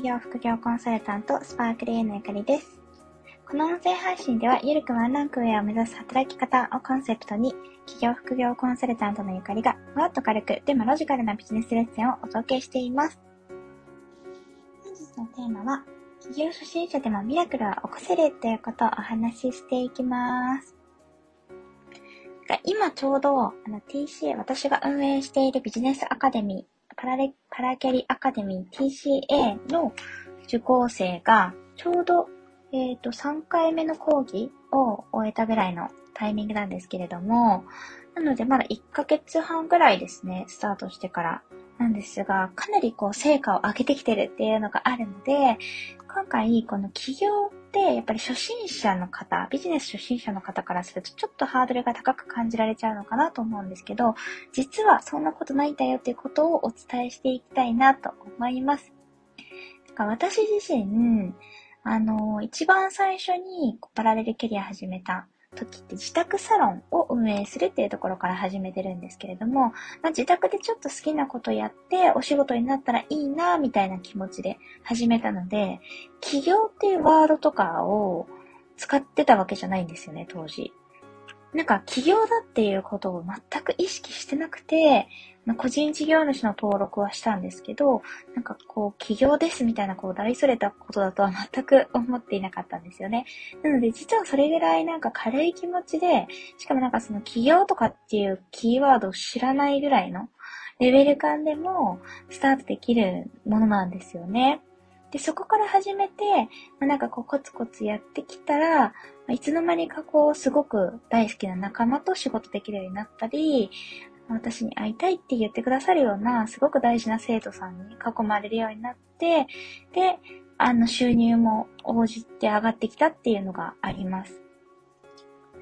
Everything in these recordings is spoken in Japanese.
企業副業コンサルタント、スパークリーのゆかりです。この音声配信では、ゆるくワンランク上を目指す働き方をコンセプトに、企業副業コンサルタントのゆかりが、ふわっと軽く、でもロジカルなビジネスレッスンをお届けしています。本日のテーマは、企業初心者でもミラクルは起こせるということをお話ししていきます。今ちょうど、あの TC、私が運営しているビジネスアカデミー、パラレ、パラキャリアカデミー TCA の受講生が、ちょうど、えっ、ー、と、3回目の講義を終えたぐらいのタイミングなんですけれども、なのでまだ1ヶ月半ぐらいですね、スタートしてからなんですが、かなりこう成果を上げてきてるっていうのがあるので、今回この企業ってやっぱり初心者の方、ビジネス初心者の方からするとちょっとハードルが高く感じられちゃうのかなと思うんですけど、実はそんなことないんだよっていうことをお伝えしていきたいなと思います。か私自身、あの、一番最初にパラレルキャリア始めた時って自宅サロンを運営するっていうところから始めてるんですけれども、まあ、自宅でちょっと好きなことやってお仕事になったらいいなみたいな気持ちで始めたので、起業っていうワードとかを使ってたわけじゃないんですよね、当時。なんか起業だっていうことを全く意識してなくて、個人事業主の登録はしたんですけど、なんかこう、起業ですみたいな、こう、大それたことだとは全く思っていなかったんですよね。なので、実はそれぐらいなんか軽い気持ちで、しかもなんかその起業とかっていうキーワードを知らないぐらいのレベル感でもスタートできるものなんですよね。で、そこから始めて、まあ、なんかこうコツコツやってきたら、いつの間にかこうすごく大好きな仲間と仕事できるようになったり、私に会いたいって言ってくださるような、すごく大事な生徒さんに囲まれるようになって、で、あの収入も応じて上がってきたっていうのがあります。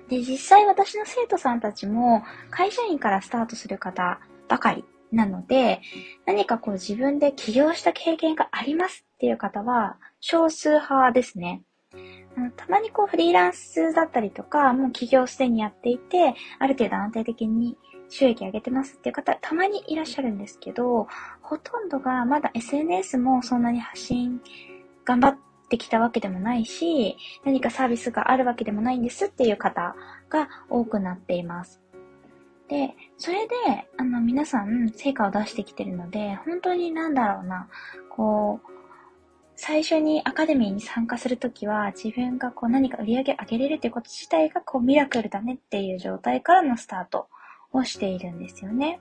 で、実際私の生徒さんたちも会社員からスタートする方ばかりなので、何かこう自分で起業した経験がありますっていう方は少数派ですね。たまにこうフリーランスだったりとか、もう起業すでにやっていて、ある程度安定的に収益上げてますっていう方、たまにいらっしゃるんですけど、ほとんどがまだ SNS もそんなに発信頑張ってきたわけでもないし、何かサービスがあるわけでもないんですっていう方が多くなっています。で、それで、あの、皆さん、成果を出してきてるので、本当になんだろうな、こう、最初にアカデミーに参加するときは、自分がこう何か売り上げ上げれるっていうこと自体がこうミラクルだねっていう状態からのスタートをしているんですよね。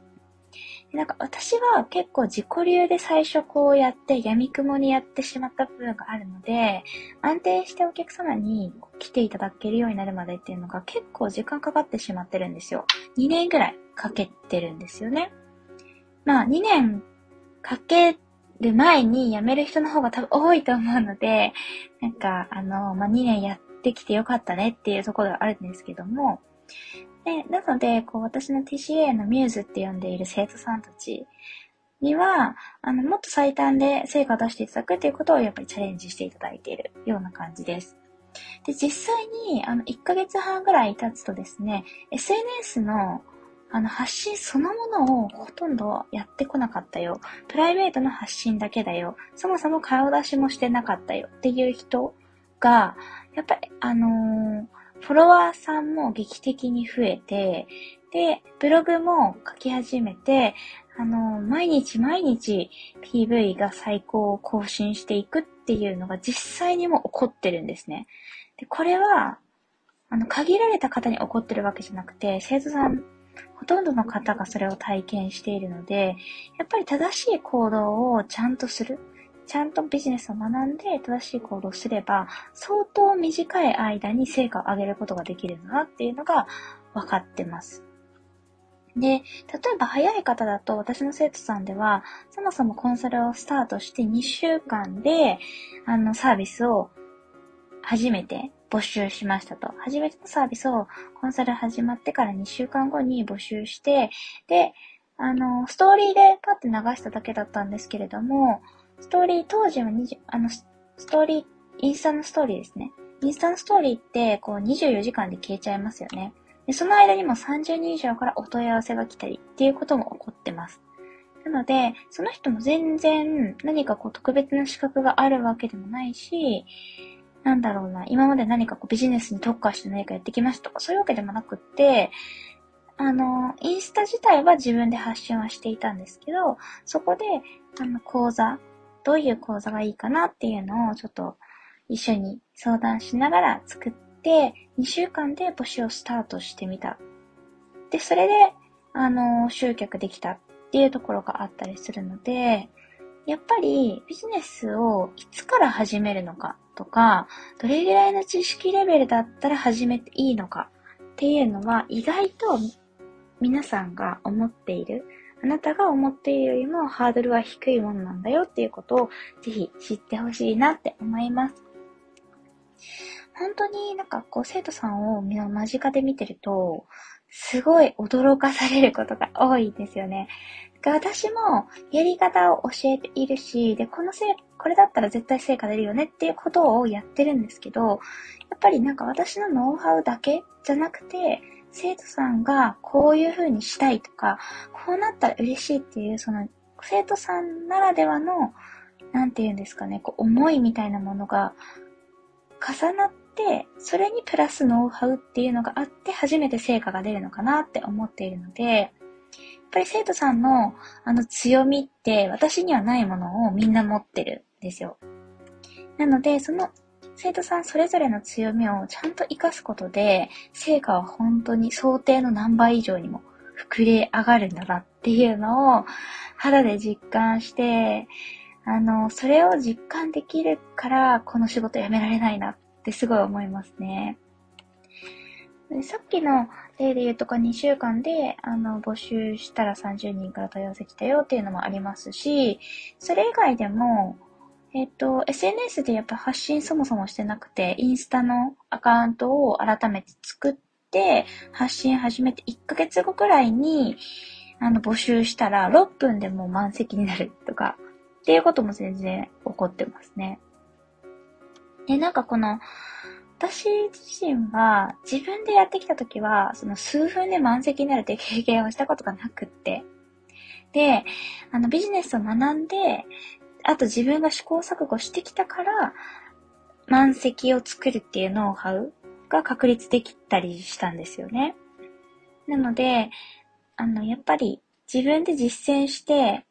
なんか私は結構自己流で最初こうやって闇雲にやってしまった部分があるので、安定してお客様に来ていただけるようになるまでっていうのが結構時間かかってしまってるんですよ。2年ぐらいかけてるんですよね。まあ2年かける前に辞める人の方が多分多いと思うので、なんかあの、まあ2年やってきてよかったねっていうところがあるんですけども、で、なので、こう、私の TCA のミューズって呼んでいる生徒さんたちには、あの、もっと最短で成果を出していただくっていうことをやっぱりチャレンジしていただいているような感じです。で、実際に、あの、1ヶ月半ぐらい経つとですね、SNS のあの、発信そのものをほとんどやってこなかったよ。プライベートの発信だけだよ。そもそも顔出しもしてなかったよっていう人が、やっぱり、あのー、フォロワーさんも劇的に増えて、で、ブログも書き始めて、あの、毎日毎日 PV が最高を更新していくっていうのが実際にも起こってるんですね。で、これは、あの、限られた方に起こってるわけじゃなくて、生徒さん、ほとんどの方がそれを体験しているので、やっぱり正しい行動をちゃんとする。ちゃんとビジネスを学んで正しい行動をすれば、相当短い間に成果を上げることができるんだなっていうのが分かってます。で、例えば早い方だと私の生徒さんでは、そもそもコンサルをスタートして2週間で、あの、サービスを初めて募集しましたと。初めてのサービスをコンサル始まってから2週間後に募集して、で、あの、ストーリーでパッて流しただけだったんですけれども、ストーリー、当時は20、あの、ストーリー、インスタのストーリーですね。インスタのストーリーって、こう、24時間で消えちゃいますよね。で、その間にも30人以上からお問い合わせが来たりっていうことも起こってます。なので、その人も全然何かこう特別な資格があるわけでもないし、なんだろうな、今まで何かこうビジネスに特化して何かやってきましたとかそういうわけでもなくって、あの、インスタ自体は自分で発信はしていたんですけど、そこで、あの、講座、どういう講座がいいかなっていうのをちょっと一緒に相談しながら作って、2週間で募集をスタートしてみた。で、それで、あの、集客できたっていうところがあったりするので、やっぱりビジネスをいつから始めるのかとか、どれぐらいの知識レベルだったら始めていいのかっていうのは意外と皆さんが思っている、あなたが思っているよりもハードルは低いものなんだよっていうことをぜひ知ってほしいなって思います。本当になんかこう生徒さんを間近で見てると、すごい驚かされることが多いんですよね。私もやり方を教えているし、で、このせい、これだったら絶対成果出るよねっていうことをやってるんですけど、やっぱりなんか私のノウハウだけじゃなくて、生徒さんがこういう風にしたいとか、こうなったら嬉しいっていう、その生徒さんならではの、なんて言うんですかね、こう思いみたいなものが重なって、それにプラスノウハウっていうのがあって初めて成果が出るのかなって思っているので、っぱり生徒さんのあの強みって私にはないものをみんな持ってるんですよ。なので、その生徒さんそれぞれの強みをちゃんと活かすことで、成果は本当に想定の何倍以上にも膨れ上がるんだなっていうのを肌で実感して、あの、それを実感できるから、この仕事辞められないなってすごい思いますね。さっきの例で言うとか2週間で、あの、募集したら30人から問い合わせ来たよっていうのもありますし、それ以外でも、えっ、と、SNS でやっぱ発信そもそもしてなくて、インスタのアカウントを改めて作って、発信始めて1ヶ月後くらいに、あの、募集したら6分でもう満席になるとか、っていうことも全然起こってますね。で、なんかこの、私自身は自分でやってきた時は、その数分で満席になるっていう経験をしたことがなくって。で、あのビジネスを学んで、あと自分が試行錯誤してきたから、満席を作るっていうノウハウが確立できたりしたんですよね。なので、あの、やっぱり自分で実践して、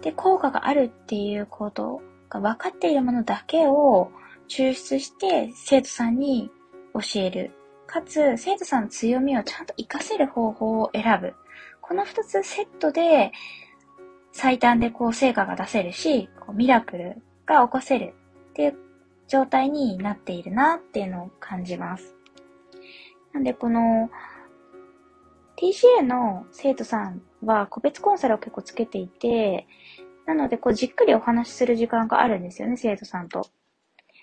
で、効果があるっていうことが分かっているものだけを抽出して生徒さんに教える。かつ、生徒さんの強みをちゃんと活かせる方法を選ぶ。この二つセットで最短でこう成果が出せるし、こうミラクルが起こせるっていう状態になっているなっていうのを感じます。なんでこの TCA の生徒さんは個別コンサルを結構つけていて、なのでこうじっくりお話しする時間があるんですよね、生徒さんと。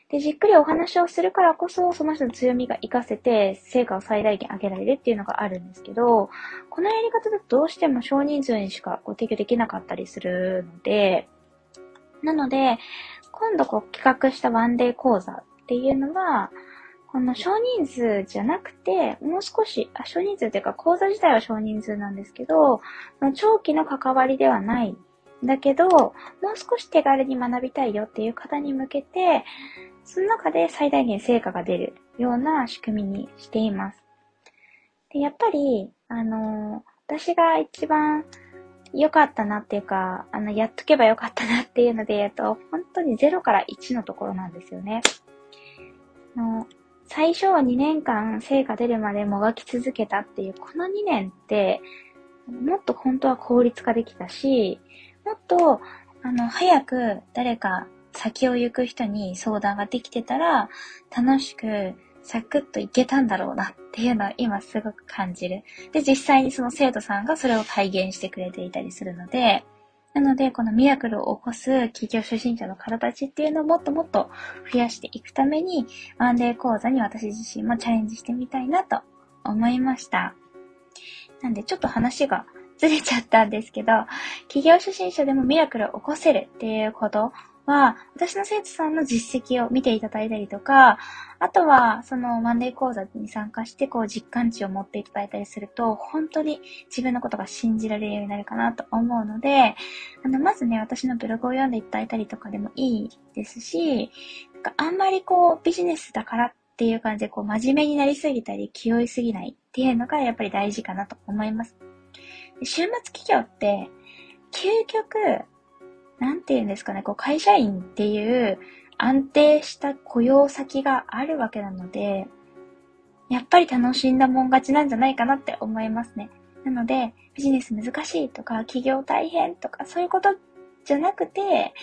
で、じっくりお話をするからこそ、その人の強みが活かせて、成果を最大限上げられるっていうのがあるんですけど、このやり方だとどうしても少人数にしかこう提供できなかったりするので、なので、今度こう企画したワンデー講座っていうのは、この少人数じゃなくて、もう少し、あ、少人数っていうか講座自体は少人数なんですけど、長期の関わりではないだけど、もう少し手軽に学びたいよっていう方に向けて、その中で最大限成果が出るような仕組みにしています。でやっぱり、あのー、私が一番良かったなっていうか、あの、やっとけばよかったなっていうので言うと、本当に0から1のところなんですよね。の最初は2年間成果出るまでもがき続けたっていう、この2年って、もっと本当は効率化できたし、もっと、あの、早く誰か先を行く人に相談ができてたら、楽しく、サクッといけたんだろうなっていうのを今すごく感じる。で、実際にその生徒さんがそれを体現してくれていたりするので、なので、このミラクルを起こす企業初心者の方たちっていうのをもっともっと増やしていくために、ワンデー講座に私自身もチャレンジしてみたいなと思いました。なんで、ちょっと話がずれちゃったんですけど、企業初心者でもミラクルを起こせるっていうことは、私の生徒さんの実績を見ていただいたりとか、あとは、そのマンデー講座に参加して、こう、実感値を持っていただいたりすると、本当に自分のことが信じられるようになるかなと思うので、あの、まずね、私のブログを読んでいただいたりとかでもいいですし、なんかあんまりこう、ビジネスだからっていう感じで、こう、真面目になりすぎたり、気負いすぎないっていうのがやっぱり大事かなと思います。週末企業って、究極、なんて言うんですかね、こう会社員っていう安定した雇用先があるわけなので、やっぱり楽しんだもん勝ちなんじゃないかなって思いますね。なので、ビジネス難しいとか、企業大変とか、そういうことじゃなくて、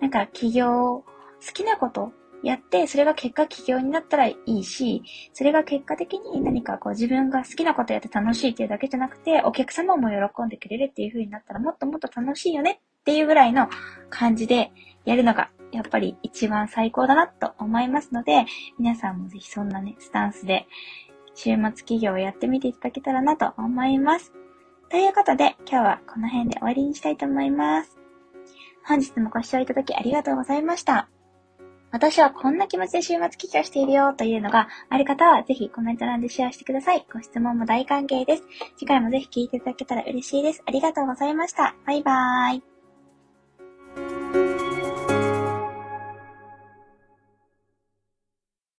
なんか企業、好きなことやって、それが結果起業になったらいいし、それが結果的に何かこう自分が好きなことやって楽しいっていうだけじゃなくて、お客様も喜んでくれるっていう風になったらもっともっと楽しいよねっていうぐらいの感じでやるのが、やっぱり一番最高だなと思いますので、皆さんもぜひそんなね、スタンスで、週末企業をやってみていただけたらなと思います。ということで、今日はこの辺で終わりにしたいと思います。本日もご視聴いただきありがとうございました。私はこんな気持ちで週末記事をしているよというのがある方はぜひコメント欄でシェアしてください。ご質問も大歓迎です。次回もぜひ聞いていただけたら嬉しいです。ありがとうございました。バイバーイ。